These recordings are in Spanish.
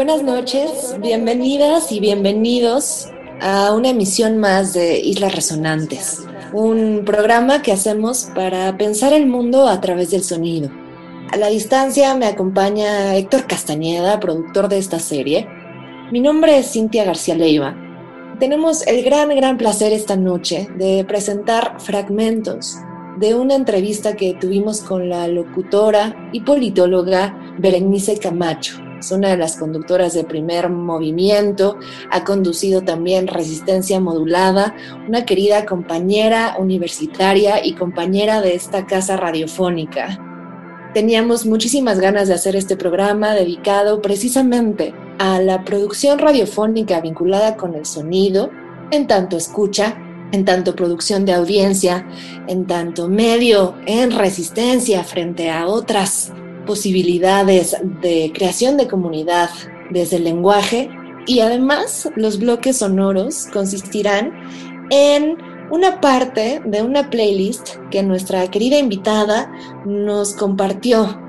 Buenas noches, bienvenidas y bienvenidos a una emisión más de Islas Resonantes, un programa que hacemos para pensar el mundo a través del sonido. A la distancia me acompaña Héctor Castañeda, productor de esta serie. Mi nombre es Cintia García Leiva. Tenemos el gran, gran placer esta noche de presentar fragmentos de una entrevista que tuvimos con la locutora y politóloga Berenice Camacho es una de las conductoras de primer movimiento, ha conducido también Resistencia Modulada, una querida compañera universitaria y compañera de esta casa radiofónica. Teníamos muchísimas ganas de hacer este programa dedicado precisamente a la producción radiofónica vinculada con el sonido, en tanto escucha, en tanto producción de audiencia, en tanto medio en resistencia frente a otras posibilidades de creación de comunidad desde el lenguaje y además los bloques sonoros consistirán en una parte de una playlist que nuestra querida invitada nos compartió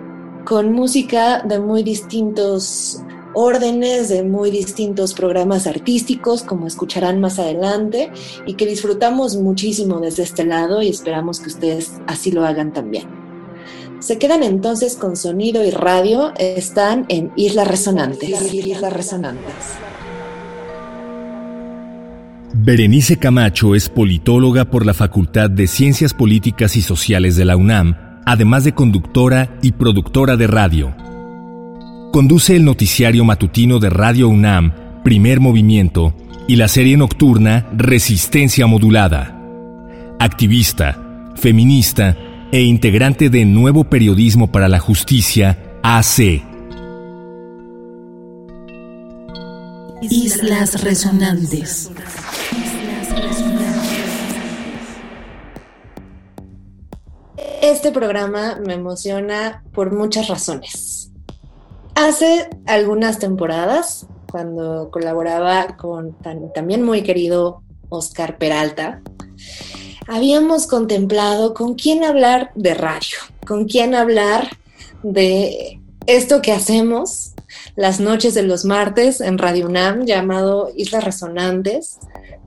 con música de muy distintos órdenes, de muy distintos programas artísticos, como escucharán más adelante, y que disfrutamos muchísimo desde este lado y esperamos que ustedes así lo hagan también. Se quedan entonces con sonido y radio, están en Islas Resonantes. Islas Resonantes. Berenice Camacho es politóloga por la Facultad de Ciencias Políticas y Sociales de la UNAM, además de conductora y productora de radio. Conduce el noticiario matutino de Radio UNAM, Primer Movimiento, y la serie nocturna Resistencia Modulada. Activista, feminista e integrante de Nuevo Periodismo para la Justicia, AC. Islas Resonantes. Este programa me emociona por muchas razones. Hace algunas temporadas, cuando colaboraba con también muy querido Oscar Peralta, habíamos contemplado con quién hablar de radio, con quién hablar de esto que hacemos las noches de los martes en Radio UNAM llamado Islas Resonantes,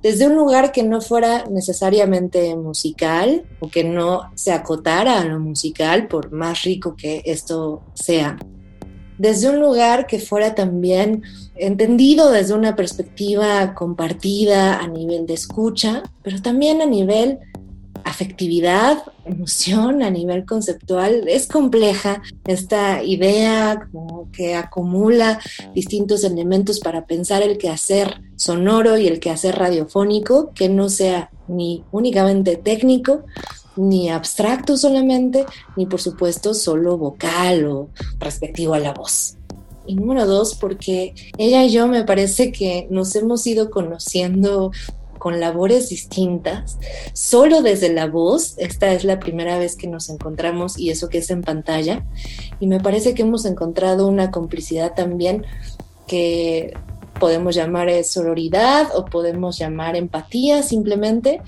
desde un lugar que no fuera necesariamente musical o que no se acotara a lo musical, por más rico que esto sea. Desde un lugar que fuera también entendido desde una perspectiva compartida a nivel de escucha, pero también a nivel afectividad, emoción a nivel conceptual. Es compleja esta idea como que acumula distintos elementos para pensar el quehacer sonoro y el quehacer radiofónico, que no sea ni únicamente técnico, ni abstracto solamente, ni por supuesto solo vocal o respectivo a la voz. Y número dos, porque ella y yo me parece que nos hemos ido conociendo con labores distintas, solo desde la voz. Esta es la primera vez que nos encontramos y eso que es en pantalla. Y me parece que hemos encontrado una complicidad también que podemos llamar sororidad o podemos llamar empatía simplemente,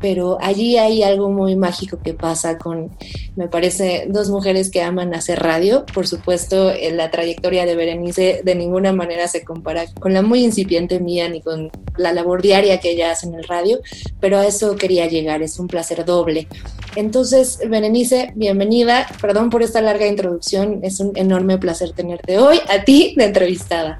pero allí hay algo muy mágico que pasa con, me parece, dos mujeres que aman hacer radio. Por supuesto, la trayectoria de Berenice de ninguna manera se compara con la muy incipiente mía ni con la labor diaria que ella hace en el radio, pero a eso quería llegar, es un placer doble. Entonces, Berenice, bienvenida, perdón por esta larga introducción, es un enorme placer tenerte hoy, a ti de entrevistada.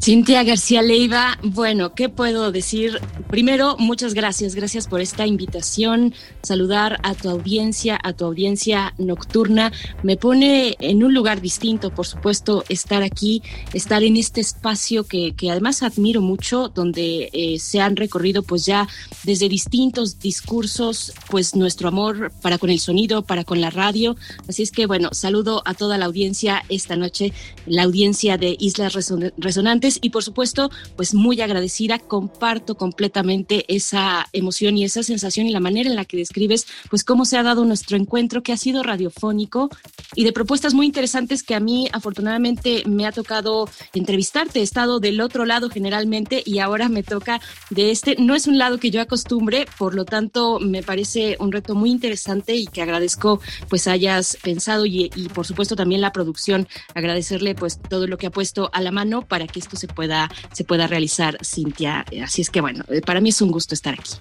Cintia García Leiva, bueno, ¿qué puedo decir? Primero, muchas gracias, gracias por esta invitación, saludar a tu audiencia, a tu audiencia nocturna. Me pone en un lugar distinto, por supuesto, estar aquí, estar en este espacio que, que además admiro mucho, donde eh, se han recorrido pues ya desde distintos discursos, pues nuestro amor para con el sonido, para con la radio. Así es que, bueno, saludo a toda la audiencia esta noche, la audiencia de Islas Resonantes y por supuesto, pues muy agradecida, comparto completamente esa emoción y esa sensación y la manera en la que describes pues cómo se ha dado nuestro encuentro que ha sido radiofónico y de propuestas muy interesantes que a mí afortunadamente me ha tocado entrevistarte, he estado del otro lado generalmente y ahora me toca de este, no es un lado que yo acostumbre, por lo tanto me parece un reto muy interesante y que agradezco pues hayas pensado y, y por supuesto también la producción, agradecerle pues todo lo que ha puesto a la mano para que esto se pueda, se pueda realizar, Cintia. Así es que bueno, eh, para mí es un gusto estar aquí.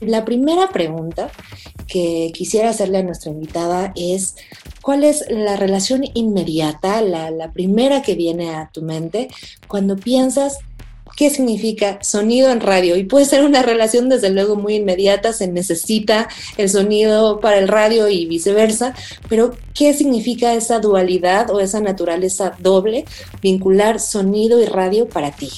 La primera pregunta que quisiera hacerle a nuestra invitada es, ¿cuál es la relación inmediata, la, la primera que viene a tu mente cuando piensas qué significa sonido en radio. Y puede ser una relación desde luego muy inmediata, se necesita el sonido para el radio y viceversa, pero ¿qué significa esa dualidad o esa naturaleza doble, vincular sonido y radio para ti?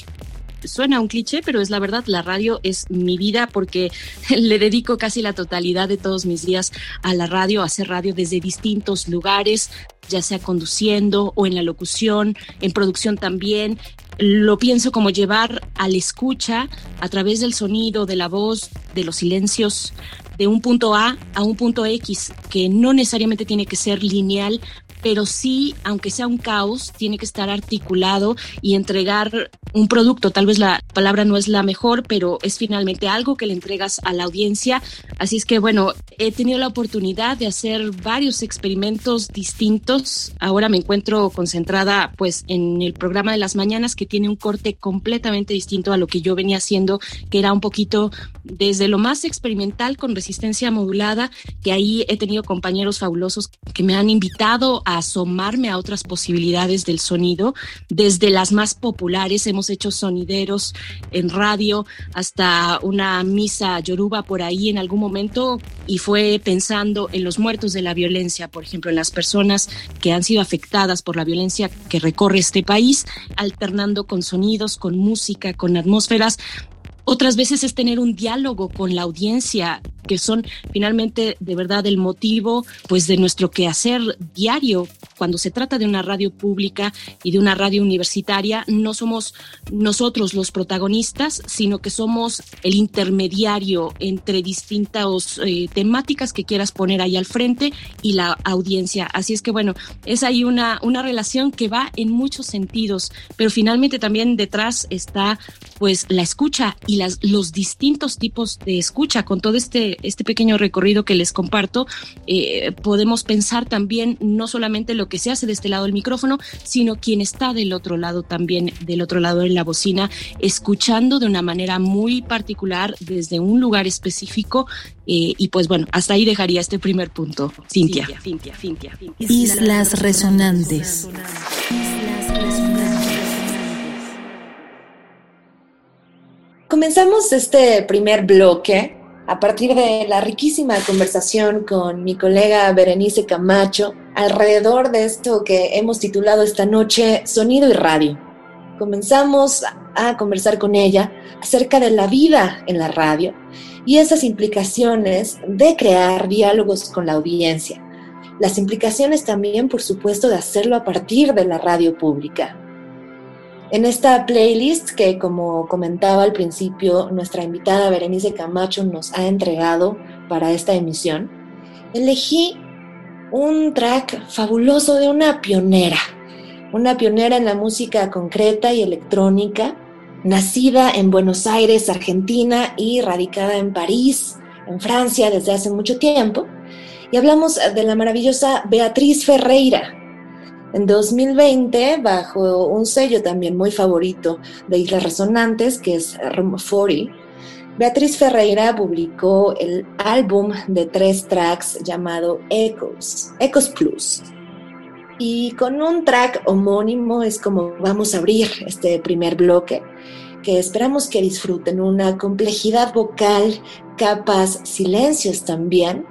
Suena un cliché, pero es la verdad, la radio es mi vida porque le dedico casi la totalidad de todos mis días a la radio, a hacer radio desde distintos lugares, ya sea conduciendo o en la locución, en producción también. Lo pienso como llevar al escucha a través del sonido, de la voz, de los silencios, de un punto A a un punto X, que no necesariamente tiene que ser lineal, pero sí, aunque sea un caos, tiene que estar articulado y entregar un producto. Tal vez la palabra no es la mejor, pero es finalmente algo que le entregas a la audiencia. Así es que, bueno, he tenido la oportunidad de hacer varios experimentos distintos. Ahora me encuentro concentrada, pues, en el programa de las mañanas, que tiene un corte completamente distinto a lo que yo venía haciendo, que era un poquito desde lo más experimental con resistencia modulada, que ahí he tenido compañeros fabulosos que me han invitado a asomarme a otras posibilidades del sonido, desde las más populares, hemos hecho sonideros en radio, hasta una misa yoruba por ahí en algún momento, y fue pensando en los muertos de la violencia, por ejemplo, en las personas que han sido afectadas por la violencia que recorre este país, alternando con sonidos, con música, con atmósferas, otras veces es tener un diálogo con la audiencia, que son finalmente de verdad el motivo pues de nuestro quehacer diario. Cuando se trata de una radio pública y de una radio universitaria, no somos nosotros los protagonistas, sino que somos el intermediario entre distintas eh, temáticas que quieras poner ahí al frente y la audiencia. Así es que bueno, es ahí una, una relación que va en muchos sentidos, pero finalmente también detrás está pues la escucha las, los distintos tipos de escucha. Con todo este, este pequeño recorrido que les comparto, eh, podemos pensar también no solamente lo que se hace de este lado del micrófono, sino quien está del otro lado también, del otro lado de la bocina, escuchando de una manera muy particular desde un lugar específico. Eh, y pues bueno, hasta ahí dejaría este primer punto. Cintia. Cintia, Cintia, Islas resonantes. Comenzamos este primer bloque a partir de la riquísima conversación con mi colega Berenice Camacho alrededor de esto que hemos titulado esta noche Sonido y Radio. Comenzamos a conversar con ella acerca de la vida en la radio y esas implicaciones de crear diálogos con la audiencia. Las implicaciones también, por supuesto, de hacerlo a partir de la radio pública. En esta playlist que, como comentaba al principio, nuestra invitada Berenice Camacho nos ha entregado para esta emisión, elegí un track fabuloso de una pionera, una pionera en la música concreta y electrónica, nacida en Buenos Aires, Argentina y radicada en París, en Francia desde hace mucho tiempo. Y hablamos de la maravillosa Beatriz Ferreira, en 2020, bajo un sello también muy favorito de Islas Resonantes, que es Room 40, Beatriz Ferreira publicó el álbum de tres tracks llamado Echoes, Echoes Plus. Y con un track homónimo es como vamos a abrir este primer bloque que esperamos que disfruten una complejidad vocal, capas, silencios también,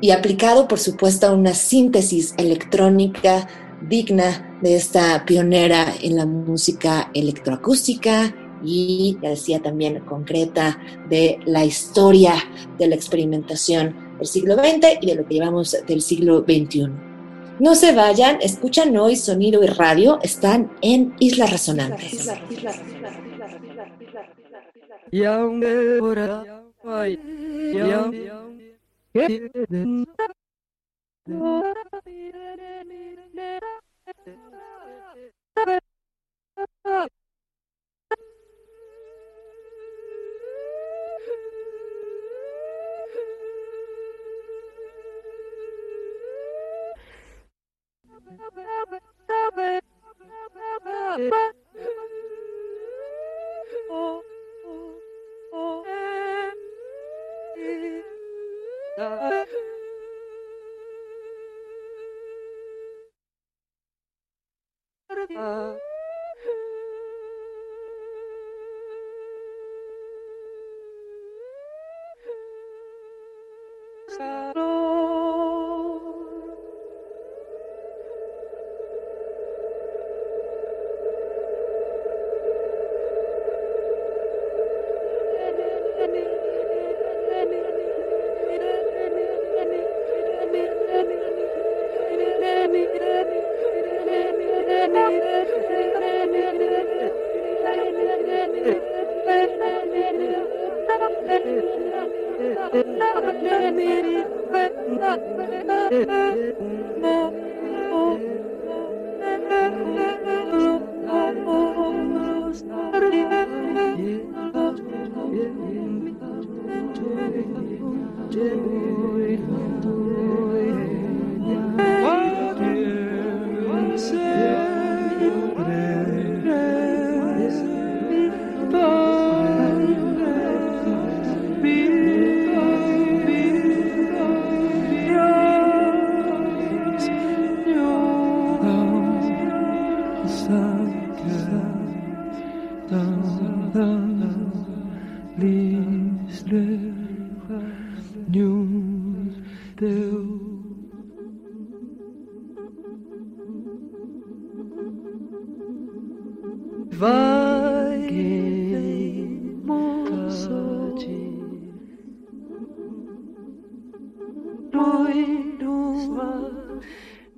y aplicado por supuesto a una síntesis electrónica digna de esta pionera en la música electroacústica y, ya decía también, concreta de la historia de la experimentación del siglo XX y de lo que llevamos del siglo XXI. No se vayan, escuchan hoy Sonido y Radio, están en Islas Resonantes. oh Uh,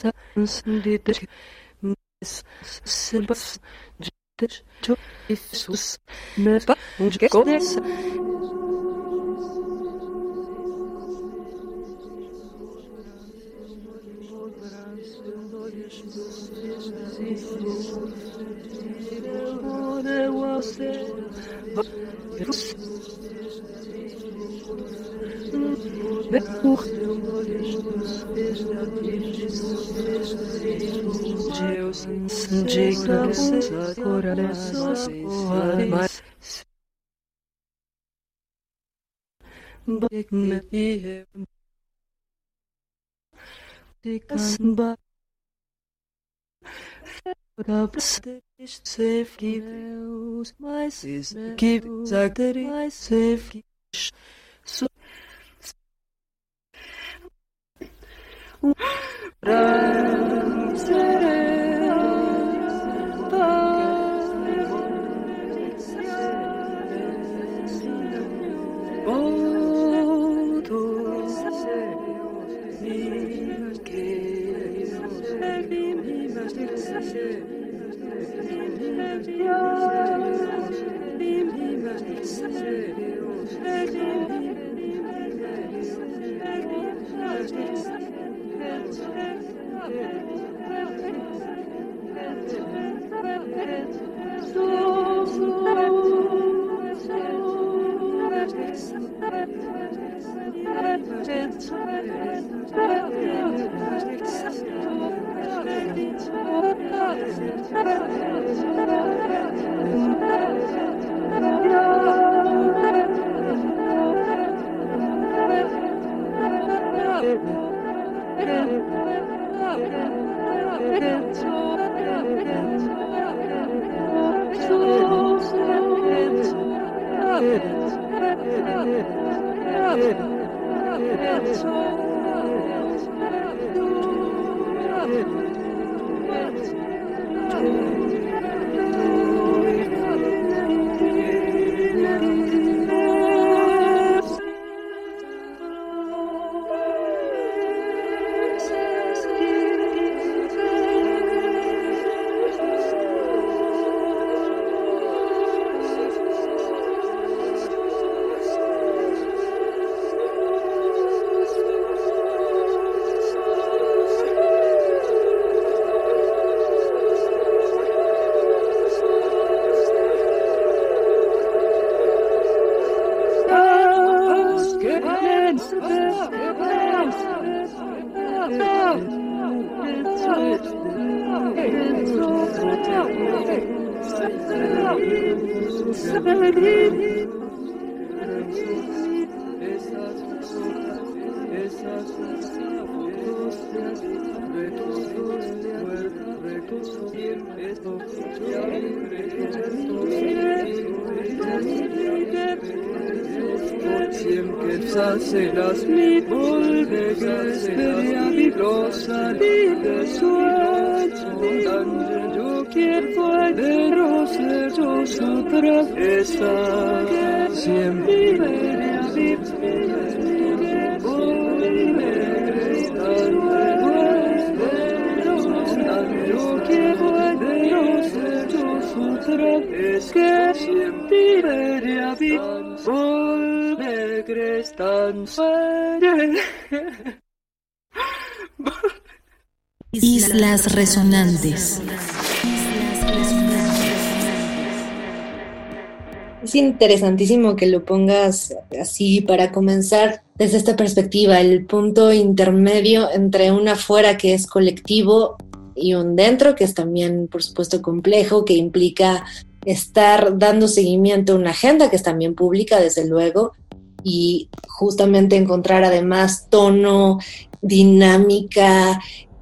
ta sundidas sebas ditas cho isus neba unge konesa Bekuch. Bakme iyi. Dikkat bak. Kapsış sevgi. Sevgi. Sevgi. Sevgi. Será Resonantes. Es interesantísimo que lo pongas así para comenzar desde esta perspectiva, el punto intermedio entre un afuera que es colectivo y un dentro que es también, por supuesto, complejo, que implica estar dando seguimiento a una agenda que es también pública, desde luego, y justamente encontrar además tono, dinámica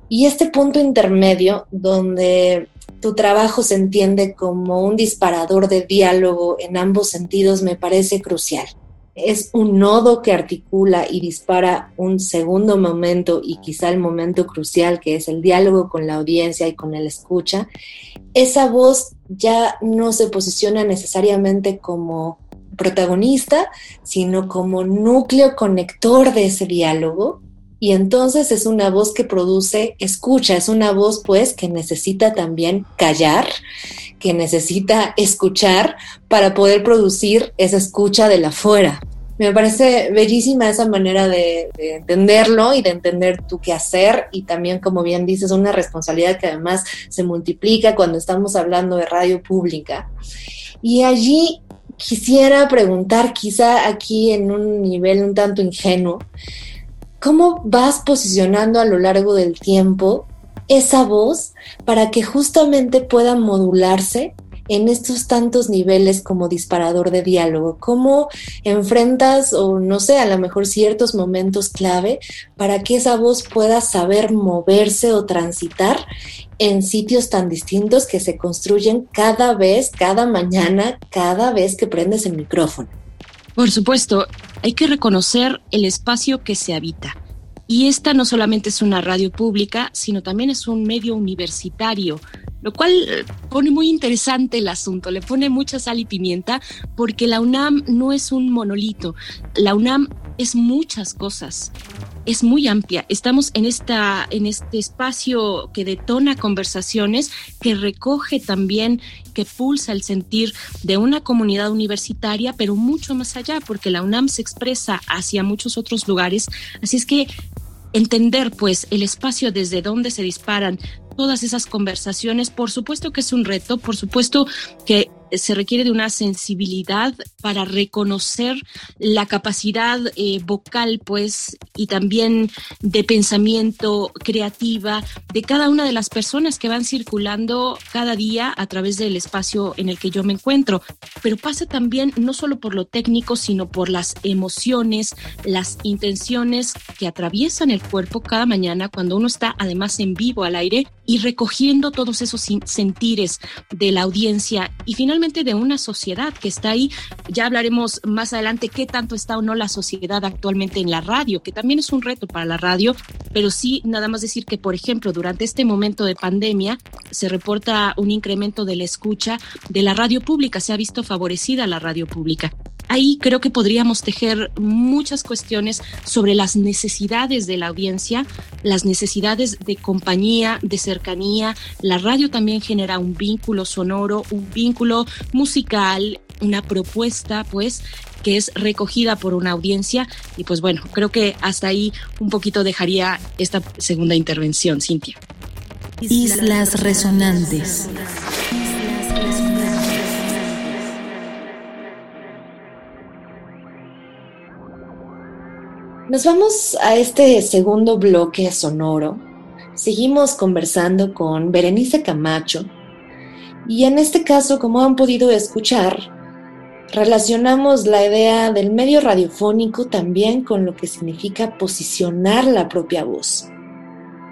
y este punto intermedio donde tu trabajo se entiende como un disparador de diálogo en ambos sentidos me parece crucial. Es un nodo que articula y dispara un segundo momento y quizá el momento crucial que es el diálogo con la audiencia y con el escucha. Esa voz ya no se posiciona necesariamente como protagonista, sino como núcleo conector de ese diálogo y entonces es una voz que produce escucha, es una voz pues que necesita también callar, que necesita escuchar para poder producir esa escucha de la fuera. Me parece bellísima esa manera de, de, entenderlo y de entender tu qué hacer y también, como bien dices, una responsabilidad que además se multiplica cuando estamos hablando de radio pública. Y allí quisiera preguntar, quizá aquí en un nivel un tanto ingenuo, ¿cómo vas posicionando a lo largo del tiempo esa voz para que justamente pueda modularse en estos tantos niveles como disparador de diálogo? ¿Cómo enfrentas o no sé, a lo mejor ciertos momentos clave para que esa voz pueda saber moverse o transitar en sitios tan distintos que se construyen cada vez, cada mañana, cada vez que prendes el micrófono? Por supuesto, hay que reconocer el espacio que se habita. Y esta no solamente es una radio pública, sino también es un medio universitario lo cual eh, pone muy interesante el asunto, le pone mucha sal y pimienta, porque la UNAM no es un monolito, la UNAM es muchas cosas, es muy amplia. Estamos en, esta, en este espacio que detona conversaciones, que recoge también, que pulsa el sentir de una comunidad universitaria, pero mucho más allá, porque la UNAM se expresa hacia muchos otros lugares. Así es que entender pues el espacio desde donde se disparan todas esas conversaciones. Por supuesto que es un reto, por supuesto que se requiere de una sensibilidad para reconocer la capacidad eh, vocal, pues, y también de pensamiento creativa de cada una de las personas que van circulando cada día a través del espacio en el que yo me encuentro. Pero pasa también no solo por lo técnico, sino por las emociones, las intenciones que atraviesan el cuerpo cada mañana cuando uno está además en vivo al aire y recogiendo todos esos sentires de la audiencia y finalmente de una sociedad que está ahí. Ya hablaremos más adelante qué tanto está o no la sociedad actualmente en la radio, que también es un reto para la radio, pero sí nada más decir que, por ejemplo, durante este momento de pandemia se reporta un incremento de la escucha de la radio pública, se ha visto favorecida la radio pública ahí creo que podríamos tejer muchas cuestiones sobre las necesidades de la audiencia, las necesidades de compañía, de cercanía. La radio también genera un vínculo sonoro, un vínculo musical, una propuesta, pues, que es recogida por una audiencia. Y pues bueno, creo que hasta ahí un poquito dejaría esta segunda intervención, Cintia. Islas Resonantes. Nos vamos a este segundo bloque sonoro. Seguimos conversando con Berenice Camacho y en este caso, como han podido escuchar, relacionamos la idea del medio radiofónico también con lo que significa posicionar la propia voz.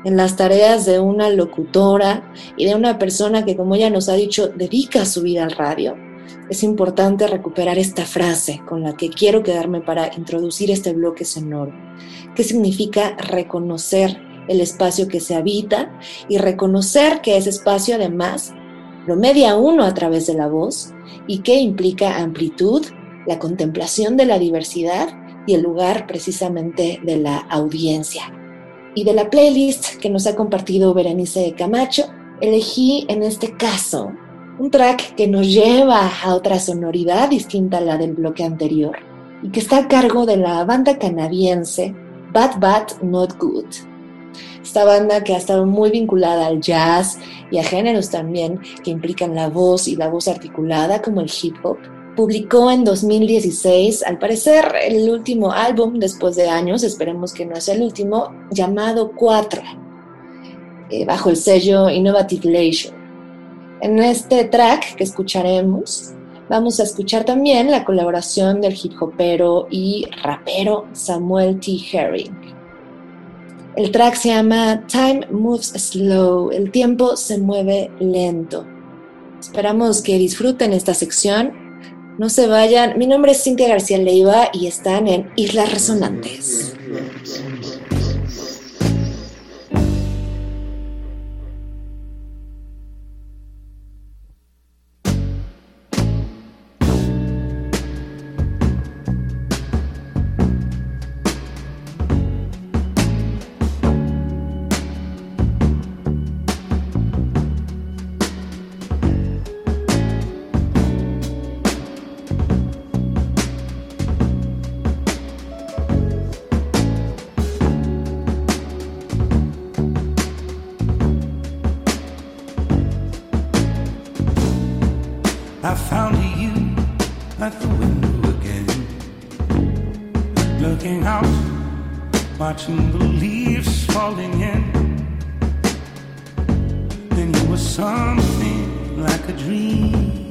En las tareas de una locutora y de una persona que, como ella nos ha dicho, dedica su vida al radio, es importante recuperar esta frase con la que quiero quedarme para introducir este bloque sonoro. ¿Qué significa reconocer el espacio que se habita y reconocer que ese espacio además lo media uno a través de la voz y que implica amplitud, la contemplación de la diversidad y el lugar precisamente de la audiencia. Y de la playlist que nos ha compartido Berenice Camacho, elegí en este caso un track que nos lleva a otra sonoridad distinta a la del bloque anterior y que está a cargo de la banda canadiense Bad Bad Not Good. Esta banda que ha estado muy vinculada al jazz y a géneros también que implican la voz y la voz articulada como el hip hop, publicó en 2016, al parecer el último álbum después de años, esperemos que no sea el último, llamado Cuatro, eh, bajo el sello Innovative Leisure. En este track que escucharemos, vamos a escuchar también la colaboración del hip hopero y rapero Samuel T. Herring. El track se llama Time Moves Slow, el tiempo se mueve lento. Esperamos que disfruten esta sección. No se vayan. Mi nombre es Cintia García Leiva y están en Islas Resonantes. the leaves falling in. Then you were something like a dream.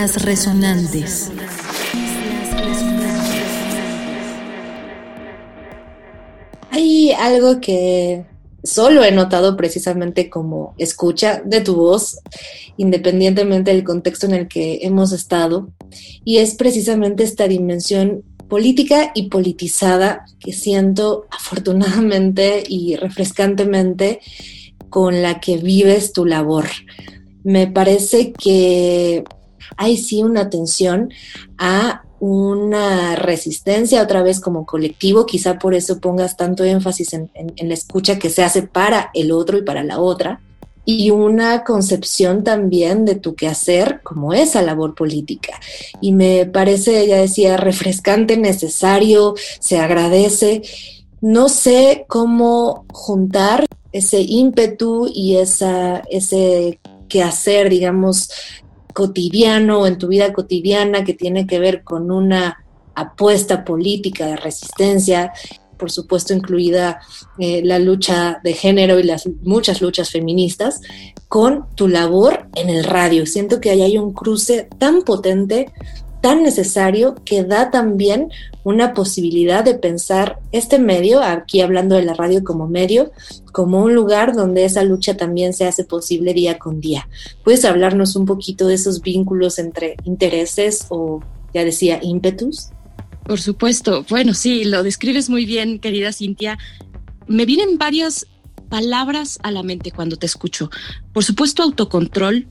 Resonantes. Hay algo que solo he notado precisamente como escucha de tu voz, independientemente del contexto en el que hemos estado, y es precisamente esta dimensión política y politizada que siento afortunadamente y refrescantemente con la que vives tu labor. Me parece que hay sí una atención a una resistencia otra vez como colectivo, quizá por eso pongas tanto énfasis en, en la escucha que se hace para el otro y para la otra, y una concepción también de tu quehacer como esa labor política. Y me parece, ya decía, refrescante, necesario, se agradece. No sé cómo juntar ese ímpetu y esa, ese quehacer, digamos, cotidiano o en tu vida cotidiana que tiene que ver con una apuesta política de resistencia, por supuesto incluida eh, la lucha de género y las muchas luchas feministas, con tu labor en el radio. Siento que ahí hay un cruce tan potente tan necesario que da también una posibilidad de pensar este medio, aquí hablando de la radio como medio, como un lugar donde esa lucha también se hace posible día con día. ¿Puedes hablarnos un poquito de esos vínculos entre intereses o, ya decía, ímpetus? Por supuesto. Bueno, sí, lo describes muy bien, querida Cintia. Me vienen varias palabras a la mente cuando te escucho. Por supuesto, autocontrol,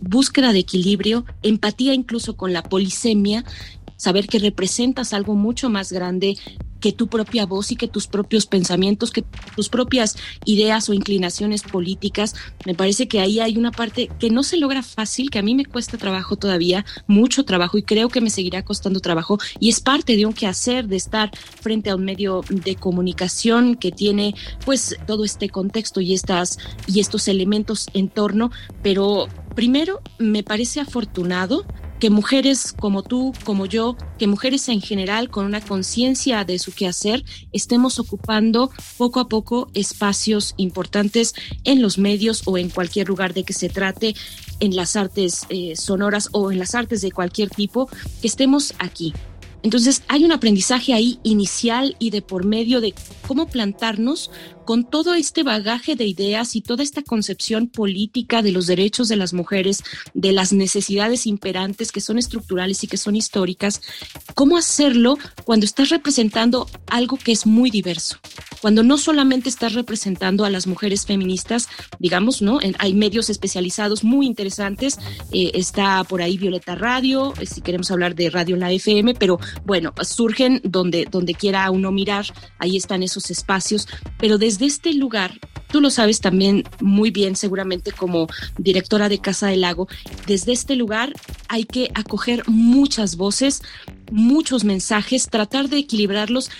búsqueda de equilibrio, empatía incluso con la polisemia, saber que representas algo mucho más grande que tu propia voz y que tus propios pensamientos, que tus propias ideas o inclinaciones políticas. Me parece que ahí hay una parte que no se logra fácil, que a mí me cuesta trabajo todavía, mucho trabajo y creo que me seguirá costando trabajo y es parte de un quehacer de estar frente a un medio de comunicación que tiene pues todo este contexto y estas y estos elementos en torno, pero primero me parece afortunado que mujeres como tú, como yo, que mujeres en general con una conciencia de su quehacer, estemos ocupando poco a poco espacios importantes en los medios o en cualquier lugar de que se trate, en las artes eh, sonoras o en las artes de cualquier tipo, que estemos aquí. Entonces hay un aprendizaje ahí inicial y de por medio de cómo plantarnos con todo este bagaje de ideas y toda esta concepción política de los derechos de las mujeres, de las necesidades imperantes que son estructurales y que son históricas, cómo hacerlo cuando estás representando algo que es muy diverso, cuando no solamente estás representando a las mujeres feministas, digamos, ¿no? hay medios especializados muy interesantes, eh, está por ahí Violeta Radio, eh, si queremos hablar de Radio en la FM, pero bueno, surgen donde, donde quiera uno mirar, ahí están esos espacios, pero desde desde este lugar, tú lo sabes también muy bien seguramente como directora de Casa del Lago, desde este lugar hay que acoger muchas voces, muchos mensajes, tratar de equilibrarlos,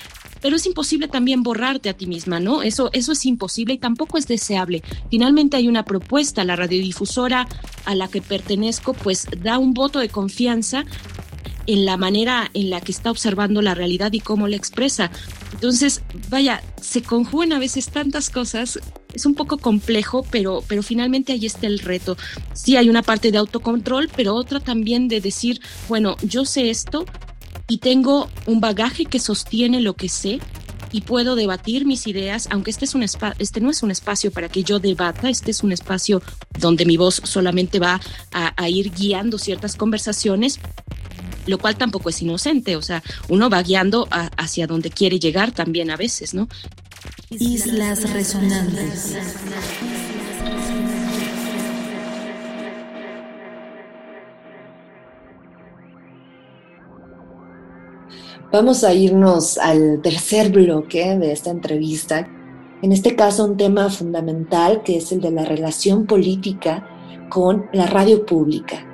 pero es imposible también borrarte a ti misma, ¿no? Eso, eso es imposible y tampoco es deseable. Finalmente hay una propuesta, la radiodifusora a la que pertenezco, pues da un voto de confianza en la manera en la que está observando la realidad y cómo la expresa. Entonces, vaya, se conjugan a veces tantas cosas, es un poco complejo, pero, pero finalmente ahí está el reto. Sí hay una parte de autocontrol, pero otra también de decir, bueno, yo sé esto y tengo un bagaje que sostiene lo que sé y puedo debatir mis ideas, aunque este, es un este no es un espacio para que yo debata, este es un espacio donde mi voz solamente va a, a ir guiando ciertas conversaciones, lo cual tampoco es inocente, o sea, uno va guiando hacia donde quiere llegar también a veces, ¿no? Islas resonantes. Vamos a irnos al tercer bloque de esta entrevista. En este caso, un tema fundamental que es el de la relación política con la radio pública.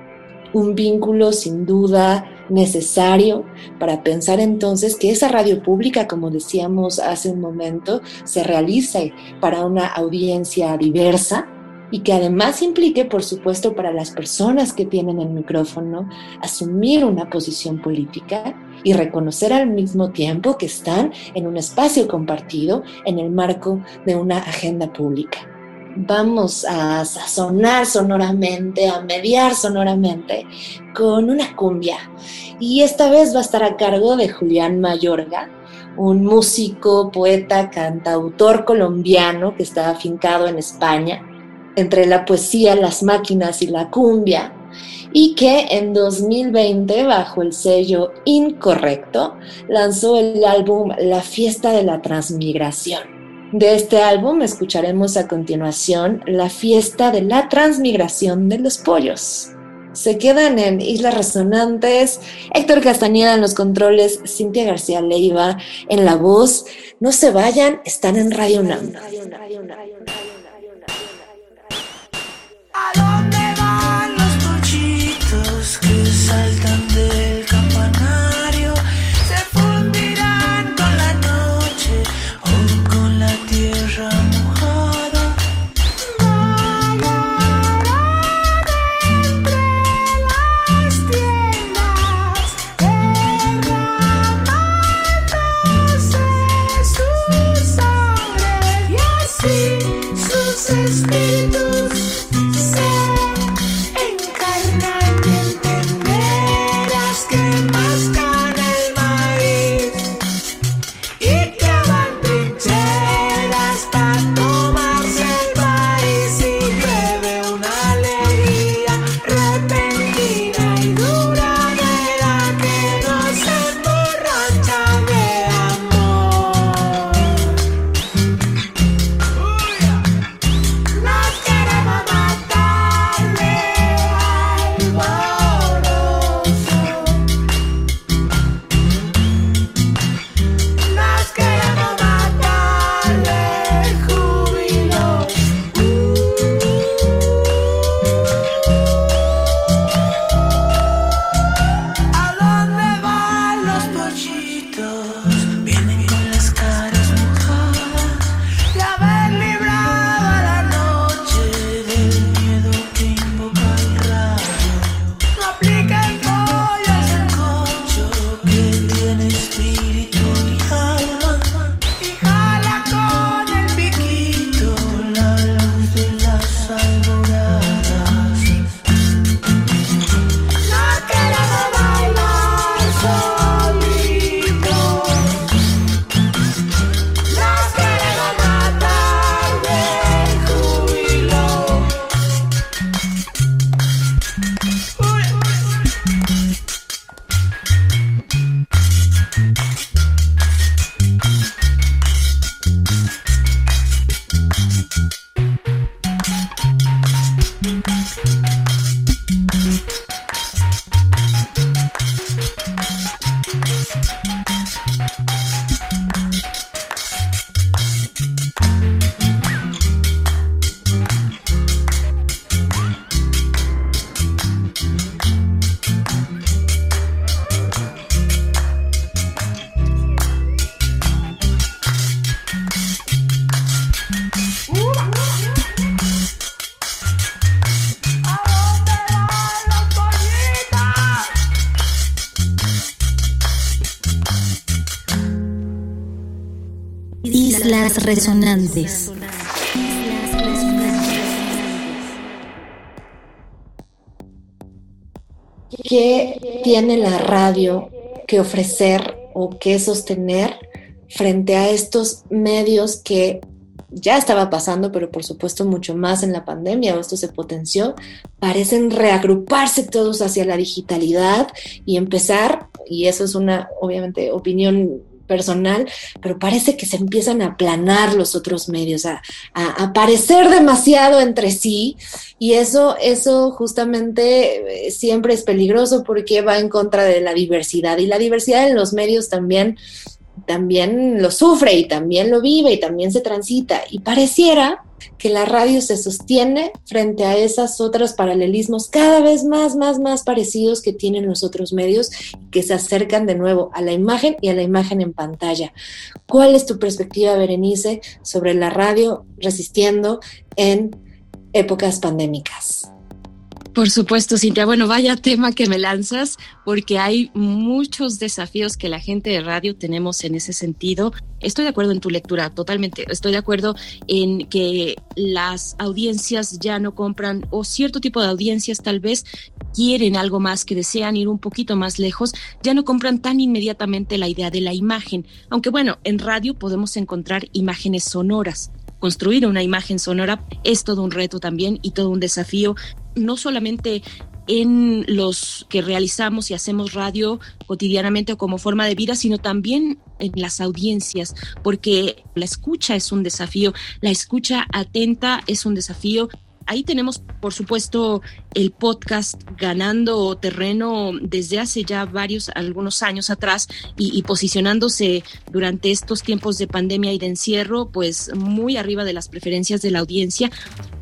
Un vínculo sin duda necesario para pensar entonces que esa radio pública, como decíamos hace un momento, se realice para una audiencia diversa y que además implique, por supuesto, para las personas que tienen el micrófono, asumir una posición política y reconocer al mismo tiempo que están en un espacio compartido en el marco de una agenda pública vamos a sazonar sonoramente, a mediar sonoramente con una cumbia. Y esta vez va a estar a cargo de Julián Mayorga, un músico, poeta, cantautor colombiano que está afincado en España, entre la poesía, las máquinas y la cumbia, y que en 2020, bajo el sello Incorrecto, lanzó el álbum La Fiesta de la Transmigración. De este álbum escucharemos a continuación La fiesta de la transmigración de los pollos. Se quedan en Islas Resonantes, Héctor Castañeda en los controles, Cintia García Leiva en la voz. No se vayan, están en Radio UNAM. Resonantes. ¿Qué tiene la radio que ofrecer o que sostener frente a estos medios que ya estaba pasando, pero por supuesto mucho más en la pandemia, esto se potenció, parecen reagruparse todos hacia la digitalidad y empezar, y eso es una, obviamente, opinión personal, pero parece que se empiezan a aplanar los otros medios, a, a, demasiado entre sí, y eso, eso justamente eh, siempre es peligroso porque va en contra de la diversidad, y la diversidad en los medios también también lo sufre y también lo vive y también se transita. Y pareciera que la radio se sostiene frente a esos otros paralelismos cada vez más, más, más parecidos que tienen los otros medios que se acercan de nuevo a la imagen y a la imagen en pantalla. ¿Cuál es tu perspectiva, Berenice, sobre la radio resistiendo en épocas pandémicas? Por supuesto, Cintia. Bueno, vaya tema que me lanzas, porque hay muchos desafíos que la gente de radio tenemos en ese sentido. Estoy de acuerdo en tu lectura, totalmente. Estoy de acuerdo en que las audiencias ya no compran, o cierto tipo de audiencias tal vez quieren algo más, que desean ir un poquito más lejos, ya no compran tan inmediatamente la idea de la imagen. Aunque bueno, en radio podemos encontrar imágenes sonoras construir una imagen sonora es todo un reto también y todo un desafío no solamente en los que realizamos y hacemos radio cotidianamente o como forma de vida, sino también en las audiencias, porque la escucha es un desafío, la escucha atenta es un desafío. Ahí tenemos, por supuesto, el podcast ganando terreno desde hace ya varios, algunos años atrás y, posicionándose durante estos tiempos de pandemia y de encierro, pues muy arriba de las preferencias de la audiencia.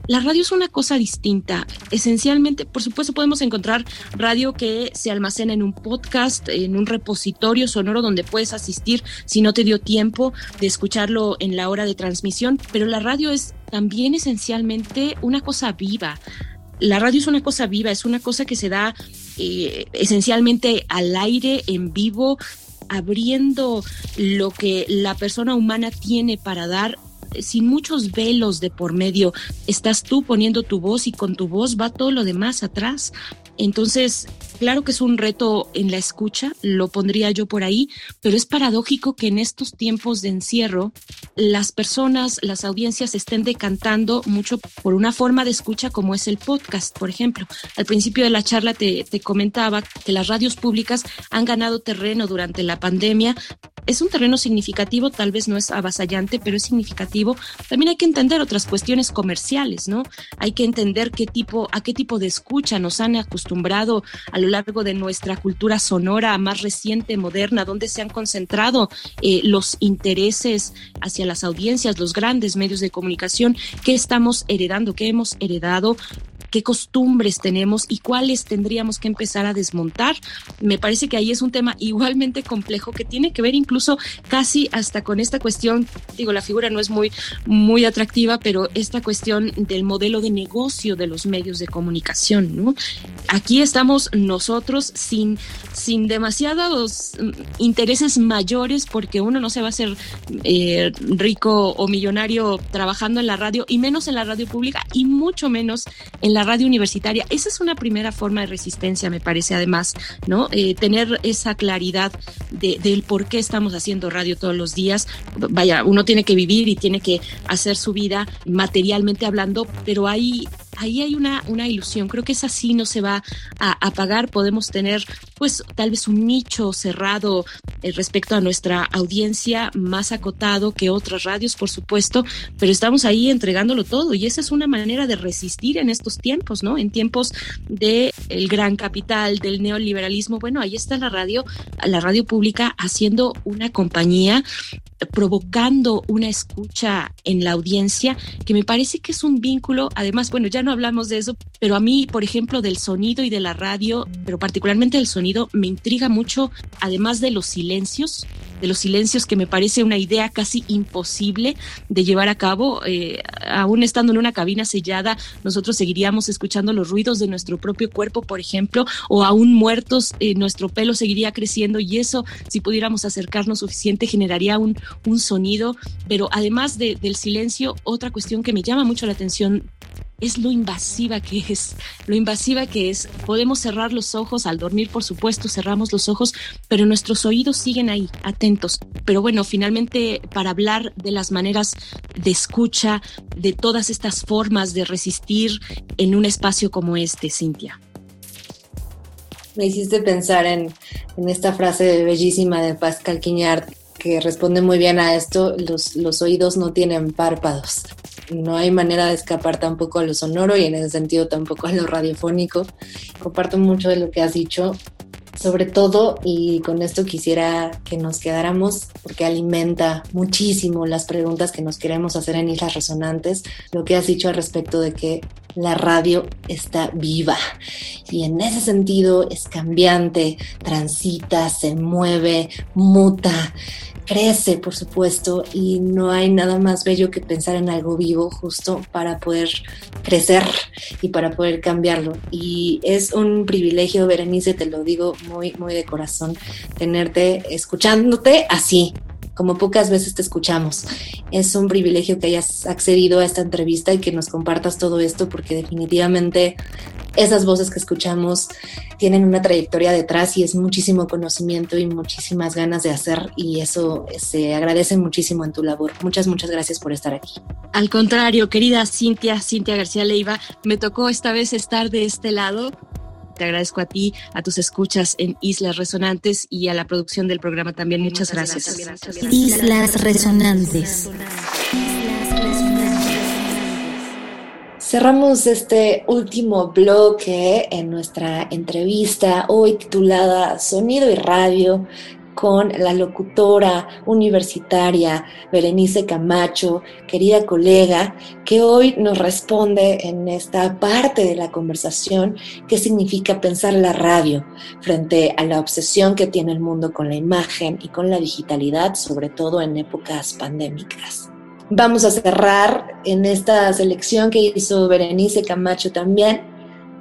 La radio es una cosa distinta. Esencialmente, por supuesto, podemos encontrar radio que se almacena en un podcast, en un repositorio sonoro donde puedes asistir si no te dio tiempo de escucharlo en la hora de transmisión, pero la radio es también esencialmente una cosa viva. La radio es una cosa viva, es una cosa que se da eh, esencialmente al aire, en vivo, abriendo lo que la persona humana tiene para dar sin muchos velos de por medio, estás tú poniendo tu voz y con tu voz va todo lo demás atrás. Entonces, claro que es un reto en la escucha, lo pondría yo por ahí, pero es paradójico que en estos tiempos de encierro las personas, las audiencias estén decantando mucho por una forma de escucha como es el podcast, por ejemplo. Al principio de la charla te, te comentaba que las radios públicas han ganado terreno durante la pandemia es un terreno significativo, tal vez no es avasallante, pero es significativo. También hay que entender otras cuestiones comerciales, ¿no? Hay que entender qué tipo, a qué tipo de escucha nos han acostumbrado a lo largo de nuestra cultura sonora más reciente, moderna, donde se han concentrado eh, los intereses hacia las audiencias, los grandes medios de comunicación, qué estamos heredando, qué hemos heredado qué costumbres tenemos y cuáles tendríamos que empezar a desmontar. Me parece que ahí es un tema igualmente complejo que tiene que ver incluso casi hasta con esta cuestión, digo, la figura no es muy, muy atractiva, pero esta cuestión del modelo de negocio de los medios de comunicación, ¿no? Aquí estamos nosotros sin, sin demasiados mm, intereses mayores porque uno no se va a hacer eh, rico o millonario trabajando en la radio y menos en la radio pública y mucho menos en la radio universitaria. Esa es una primera forma de resistencia, me parece, además, ¿no? Eh, tener esa claridad de, del por qué estamos haciendo radio todos los días. Vaya, uno tiene que vivir y tiene que hacer su vida materialmente hablando, pero hay ahí hay una, una ilusión. Creo que esa sí no se va a apagar. Podemos tener, pues, tal vez un nicho cerrado eh, respecto a nuestra audiencia más acotado que otras radios, por supuesto, pero estamos ahí entregándolo todo y esa es una manera de resistir en estos tiempos, ¿no? En tiempos de el gran capital, del neoliberalismo. Bueno, ahí está la radio, la radio pública haciendo una compañía provocando una escucha en la audiencia que me parece que es un vínculo, además, bueno, ya no hablamos de eso, pero a mí, por ejemplo, del sonido y de la radio, pero particularmente del sonido, me intriga mucho, además de los silencios, de los silencios que me parece una idea casi imposible de llevar a cabo. Eh, aún estando en una cabina sellada, nosotros seguiríamos escuchando los ruidos de nuestro propio cuerpo, por ejemplo, o aún muertos, eh, nuestro pelo seguiría creciendo y eso, si pudiéramos acercarnos suficiente, generaría un, un sonido. Pero además de, del silencio, otra cuestión que me llama mucho la atención es lo invasiva que es, lo invasiva que es. Podemos cerrar los ojos, al dormir por supuesto cerramos los ojos, pero nuestros oídos siguen ahí, atentos. Pero bueno, finalmente para hablar de las maneras de escucha, de todas estas formas de resistir en un espacio como este, Cintia. Me hiciste pensar en, esta frase bellísima de Pascal Quiñard que responde muy bien a esto, los, los oídos no tienen párpados no hay manera de escapar tampoco a lo sonoro y en ese sentido tampoco a lo radiofónico. Comparto mucho de lo que has dicho, sobre todo, y con esto quisiera que nos quedáramos, porque alimenta muchísimo las preguntas que nos queremos hacer en Islas Resonantes, lo que has dicho al respecto de que la radio está viva y en ese sentido es cambiante, transita, se mueve, muta crece, por supuesto, y no hay nada más bello que pensar en algo vivo justo para poder crecer y para poder cambiarlo. Y es un privilegio, Berenice, te lo digo muy, muy de corazón, tenerte escuchándote así, como pocas veces te escuchamos. Es un privilegio que hayas accedido a esta entrevista y que nos compartas todo esto porque definitivamente esas voces que escuchamos tienen una trayectoria detrás y es muchísimo conocimiento y muchísimas ganas de hacer y eso se agradece muchísimo en tu labor. Muchas, muchas gracias por estar aquí. Al contrario, querida Cintia, Cintia García Leiva, me tocó esta vez estar de este lado te agradezco a ti, a tus escuchas en Islas Resonantes y a la producción del programa también. Muchas gracias. Islas Resonantes. Cerramos este último bloque en nuestra entrevista hoy titulada Sonido y Radio con la locutora universitaria Berenice Camacho, querida colega, que hoy nos responde en esta parte de la conversación qué significa pensar la radio frente a la obsesión que tiene el mundo con la imagen y con la digitalidad, sobre todo en épocas pandémicas. Vamos a cerrar en esta selección que hizo Berenice Camacho también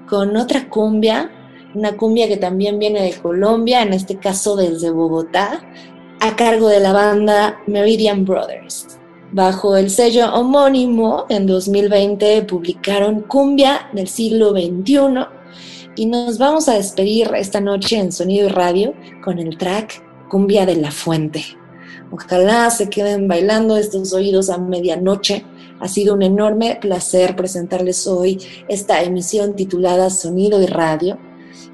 con otra cumbia una cumbia que también viene de Colombia, en este caso desde Bogotá, a cargo de la banda Meridian Brothers. Bajo el sello homónimo, en 2020 publicaron Cumbia del siglo XXI y nos vamos a despedir esta noche en Sonido y Radio con el track Cumbia de la Fuente. Ojalá se queden bailando estos oídos a medianoche. Ha sido un enorme placer presentarles hoy esta emisión titulada Sonido y Radio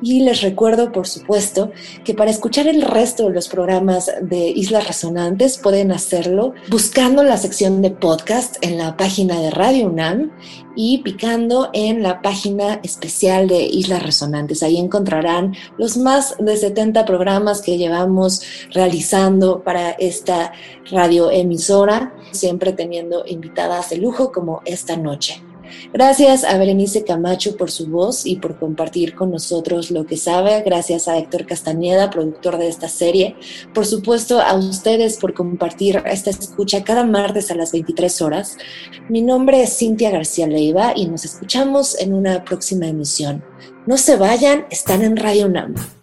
y les recuerdo, por supuesto, que para escuchar el resto de los programas de Islas Resonantes pueden hacerlo buscando la sección de podcast en la página de Radio UNAM y picando en la página especial de Islas Resonantes. Ahí encontrarán los más de 70 programas que llevamos realizando para esta radioemisora, siempre teniendo invitadas de lujo como esta noche. Gracias a Berenice Camacho por su voz y por compartir con nosotros lo que sabe. Gracias a Héctor Castañeda, productor de esta serie. Por supuesto, a ustedes por compartir esta escucha cada martes a las 23 horas. Mi nombre es Cintia García Leiva y nos escuchamos en una próxima emisión. No se vayan, están en Radio NAM.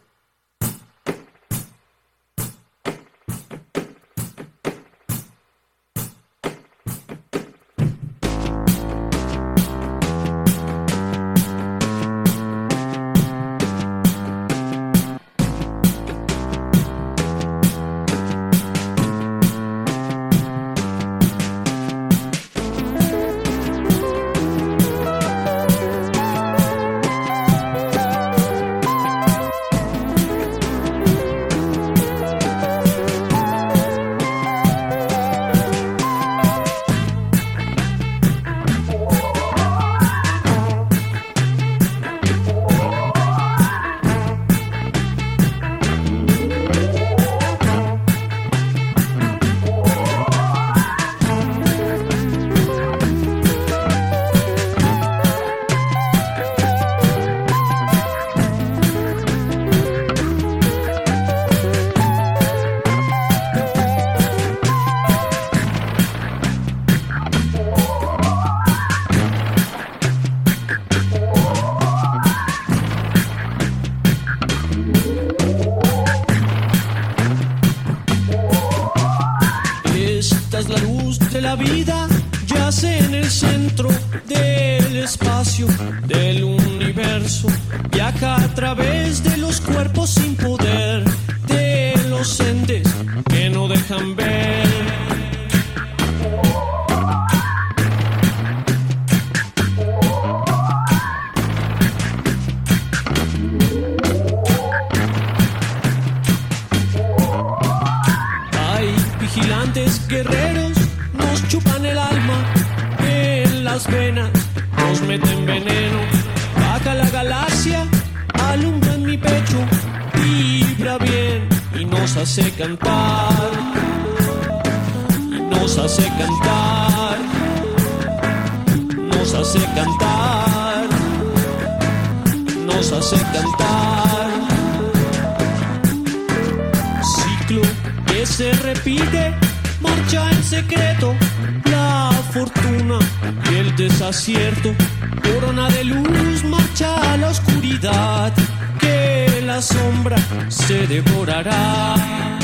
la sombra se devorará.